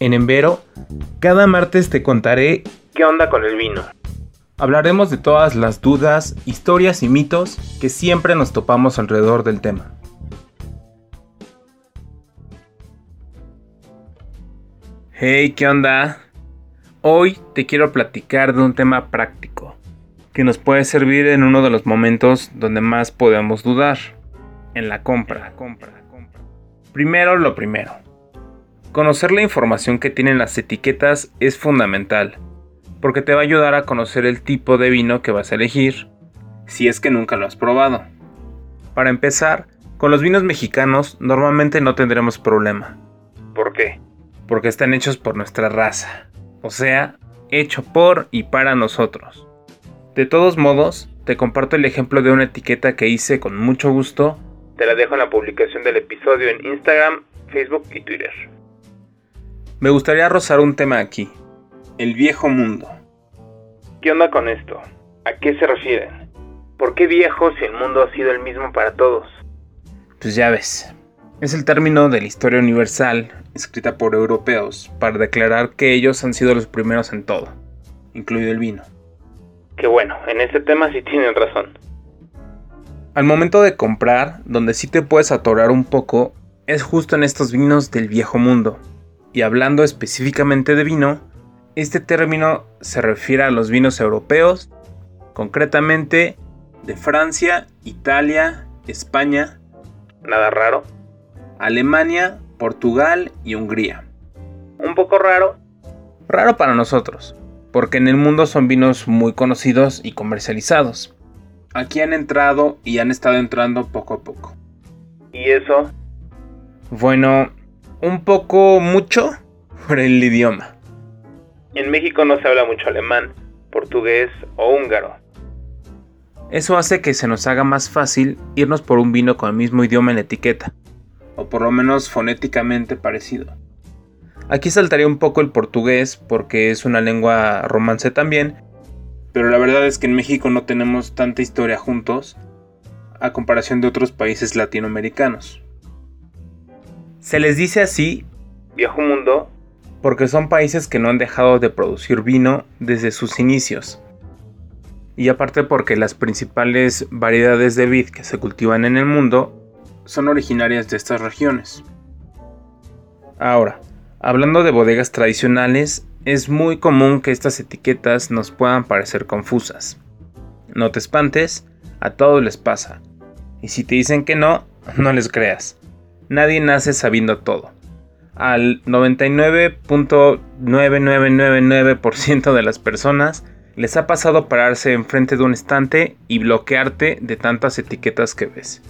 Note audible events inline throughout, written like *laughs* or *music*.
En Envero, cada martes te contaré qué onda con el vino. Hablaremos de todas las dudas, historias y mitos que siempre nos topamos alrededor del tema. Hey, ¿qué onda? Hoy te quiero platicar de un tema práctico que nos puede servir en uno de los momentos donde más podemos dudar, en la compra. compra, compra. Primero lo primero. Conocer la información que tienen las etiquetas es fundamental, porque te va a ayudar a conocer el tipo de vino que vas a elegir, si es que nunca lo has probado. Para empezar, con los vinos mexicanos normalmente no tendremos problema. ¿Por qué? porque están hechos por nuestra raza, o sea, hecho por y para nosotros. De todos modos, te comparto el ejemplo de una etiqueta que hice con mucho gusto. Te la dejo en la publicación del episodio en Instagram, Facebook y Twitter. Me gustaría rozar un tema aquí, el viejo mundo. ¿Qué onda con esto? ¿A qué se refieren? ¿Por qué viejo si el mundo ha sido el mismo para todos? Pues ya ves, es el término de la historia universal escrita por europeos para declarar que ellos han sido los primeros en todo, incluido el vino. Que bueno, en ese tema sí tienen razón. Al momento de comprar, donde sí te puedes atorar un poco, es justo en estos vinos del viejo mundo. Y hablando específicamente de vino, este término se refiere a los vinos europeos, concretamente de Francia, Italia, España. Nada raro Alemania, Portugal y Hungría. Un poco raro. Raro para nosotros, porque en el mundo son vinos muy conocidos y comercializados. Aquí han entrado y han estado entrando poco a poco. ¿Y eso? Bueno, un poco mucho *laughs* por el idioma. En México no se habla mucho alemán, portugués o húngaro. Eso hace que se nos haga más fácil irnos por un vino con el mismo idioma en la etiqueta o por lo menos fonéticamente parecido. Aquí saltaría un poco el portugués porque es una lengua romance también, pero la verdad es que en México no tenemos tanta historia juntos a comparación de otros países latinoamericanos. Se les dice así, viejo mundo, porque son países que no han dejado de producir vino desde sus inicios. Y aparte porque las principales variedades de vid que se cultivan en el mundo son originarias de estas regiones. Ahora, hablando de bodegas tradicionales, es muy común que estas etiquetas nos puedan parecer confusas. No te espantes, a todos les pasa. Y si te dicen que no, no les creas. Nadie nace sabiendo todo. Al 99.9999% de las personas les ha pasado pararse enfrente de un estante y bloquearte de tantas etiquetas que ves.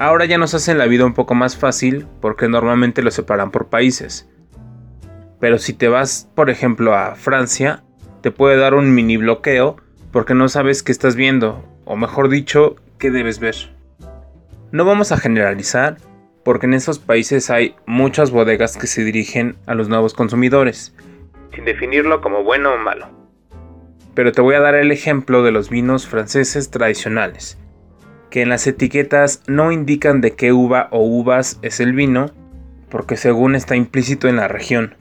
Ahora ya nos hacen la vida un poco más fácil porque normalmente lo separan por países. Pero si te vas, por ejemplo, a Francia, te puede dar un mini bloqueo porque no sabes qué estás viendo, o mejor dicho, qué debes ver. No vamos a generalizar porque en esos países hay muchas bodegas que se dirigen a los nuevos consumidores. Sin definirlo como bueno o malo. Pero te voy a dar el ejemplo de los vinos franceses tradicionales que en las etiquetas no indican de qué uva o uvas es el vino, porque según está implícito en la región.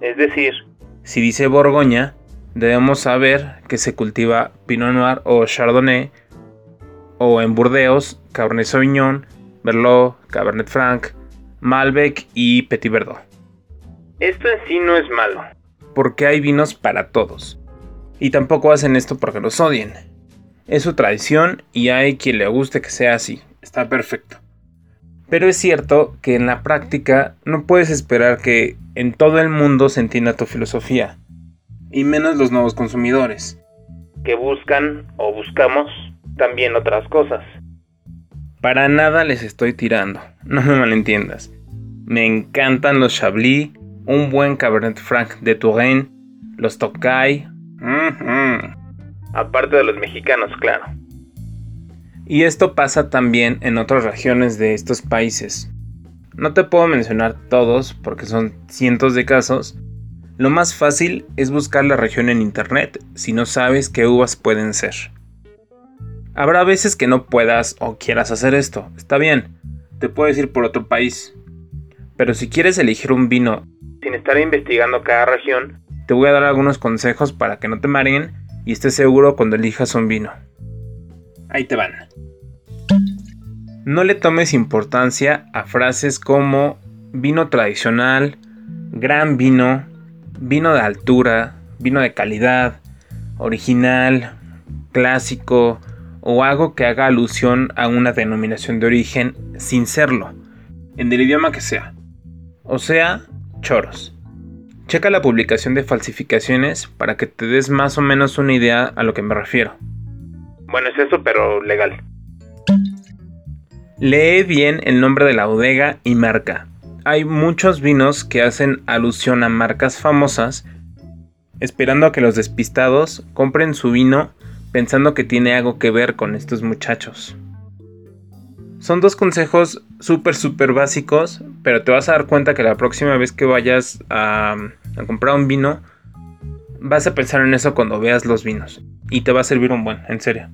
Es decir, si dice Borgoña, debemos saber que se cultiva Pinot Noir o Chardonnay, o en Burdeos, Cabernet Sauvignon, Merlot, Cabernet Franc, Malbec y Petit Verdot. Esto en sí no es malo. Porque hay vinos para todos. Y tampoco hacen esto porque los odien. Es su tradición y hay quien le guste que sea así. Está perfecto. Pero es cierto que en la práctica no puedes esperar que en todo el mundo se entienda tu filosofía. Y menos los nuevos consumidores. Que buscan o buscamos también otras cosas. Para nada les estoy tirando, *laughs* no me malentiendas. Me encantan los Chablis, un buen Cabernet Franc de Touraine, los Tokay, aparte de los mexicanos, claro. Y esto pasa también en otras regiones de estos países. No te puedo mencionar todos porque son cientos de casos. Lo más fácil es buscar la región en internet si no sabes qué uvas pueden ser. Habrá veces que no puedas o quieras hacer esto, está bien, te puedes ir por otro país. Pero si quieres elegir un vino sin estar investigando cada región, te voy a dar algunos consejos para que no te mareen y estés seguro cuando elijas un vino. Ahí te van. No le tomes importancia a frases como vino tradicional, gran vino, vino de altura, vino de calidad, original, clásico o algo que haga alusión a una denominación de origen sin serlo, en el idioma que sea. O sea, choros. Checa la publicación de falsificaciones para que te des más o menos una idea a lo que me refiero. Bueno, es eso, pero legal. Lee bien el nombre de la bodega y marca. Hay muchos vinos que hacen alusión a marcas famosas, esperando a que los despistados compren su vino pensando que tiene algo que ver con estos muchachos. Son dos consejos súper, súper básicos, pero te vas a dar cuenta que la próxima vez que vayas a, comprar un vino, vas a pensar en eso cuando veas los vinos. Y te va a servir un buen, en serio.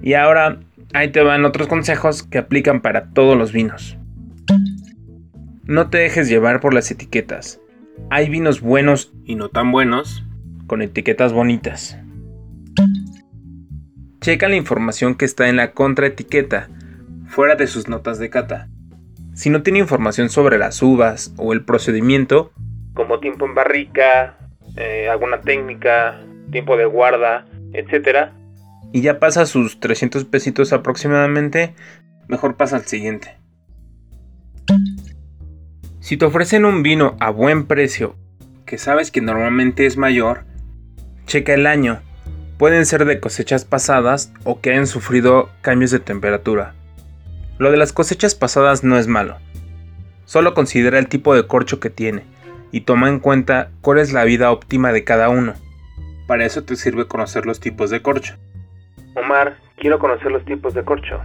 Y ahora, ahí te van otros consejos que aplican para todos los vinos. No te dejes llevar por las etiquetas. Hay vinos buenos y no tan buenos, con etiquetas bonitas. Checa la información que está en la contraetiqueta, fuera de sus notas de cata. Si no tiene información sobre las uvas o el procedimiento, como tiempo en barrica, eh, alguna técnica, tiempo de guarda, etc. Y ya pasa sus 300 pesitos aproximadamente, mejor pasa al siguiente. Si te ofrecen un vino a buen precio, que sabes que normalmente es mayor, checa el año. Pueden ser de cosechas pasadas o que hayan sufrido cambios de temperatura. Lo de las cosechas pasadas no es malo. Solo considera el tipo de corcho que tiene y toma en cuenta cuál es la vida óptima de cada uno. Para eso te sirve conocer los tipos de corcho. Omar, quiero conocer los tipos de corcho.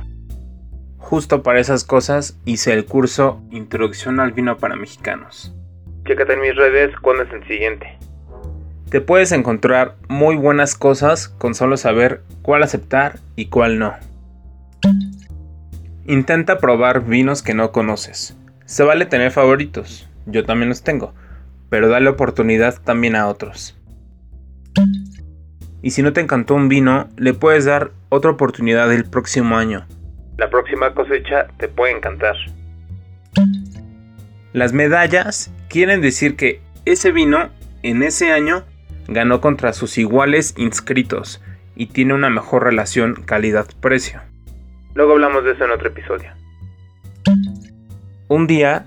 Justo para esas cosas hice el curso Introducción al vino para mexicanos. Chécate en mis redes cuándo es el siguiente. Te puedes encontrar muy buenas cosas con solo saber cuál aceptar y cuál no. Intenta probar vinos que no conoces. Se vale tener favoritos, yo también los tengo, pero dale oportunidad también a otros. Y si no te encantó un vino, le puedes dar otra oportunidad el próximo año. La próxima cosecha te puede encantar. Las medallas quieren decir que ese vino en ese año ganó contra sus iguales inscritos y tiene una mejor relación calidad-precio. Luego hablamos de eso en otro episodio. Un día,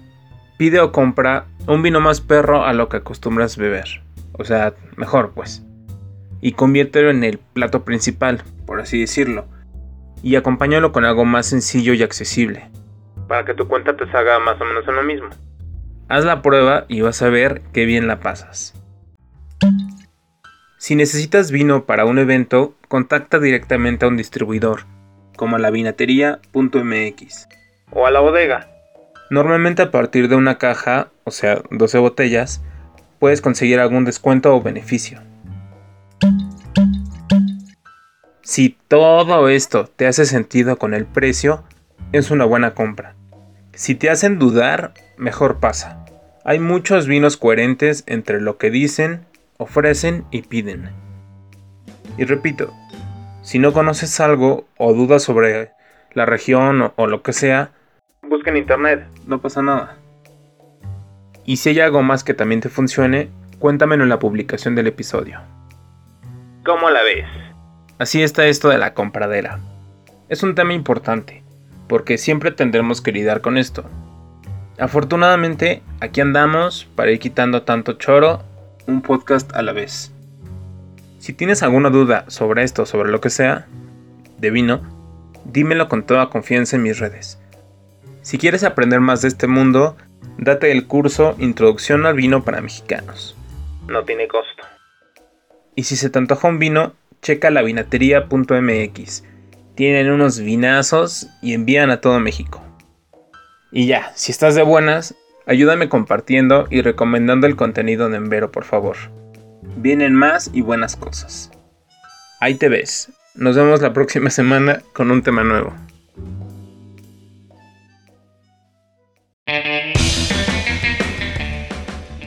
pide o compra un vino más perro a lo que acostumbras beber. O sea, mejor pues. Y conviértelo en el plato principal, por así decirlo. Y acompáñalo con algo más sencillo y accesible. Para que tu cuenta te salga más o menos en lo mismo. Haz la prueba y vas a ver qué bien la pasas. Si necesitas vino para un evento, contacta directamente a un distribuidor como a la vinatería.mx. O a la bodega. Normalmente a partir de una caja, o sea, 12 botellas, puedes conseguir algún descuento o beneficio. Si todo esto te hace sentido con el precio, es una buena compra. Si te hacen dudar, mejor pasa. Hay muchos vinos coherentes entre lo que dicen, ofrecen y piden. Y repito, si no conoces algo o dudas sobre la región o, lo que sea, busca en internet. No pasa nada. Y si hay algo más que también te funcione, cuéntamelo en la publicación del episodio. ¿Cómo la ves? Así está esto de la compradera. Es un tema importante, porque siempre tendremos que lidiar con esto. Afortunadamente, aquí andamos para ir quitando tanto choro, un podcast a la vez. Si tienes alguna duda sobre esto, sobre lo que sea, de vino, dímelo con toda confianza en mis redes. Si quieres aprender más de este mundo, date el curso Introducción al vino para mexicanos. No tiene costo. Y si se te antoja un vino, checa la vinatería.mx. Tienen unos vinazos y envían a todo México. Y ya, si estás de buenas, ayúdame compartiendo y recomendando el contenido de Envero, por favor vienen más y buenas cosas. Ahí te ves. Nos vemos la próxima *laughs* semana con un tema nuevo.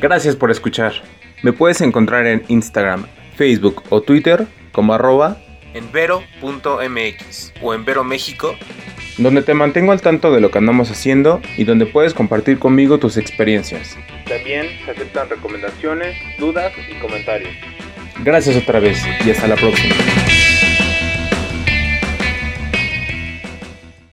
Gracias por escuchar. Me puedes encontrar en Instagram, Facebook o Twitter como arroba envero.mx o envero México, donde te mantengo al tanto de lo que andamos haciendo y donde puedes compartir conmigo tus experiencias. Se aceptan recomendaciones, dudas y comentarios. Gracias otra vez y hasta la próxima.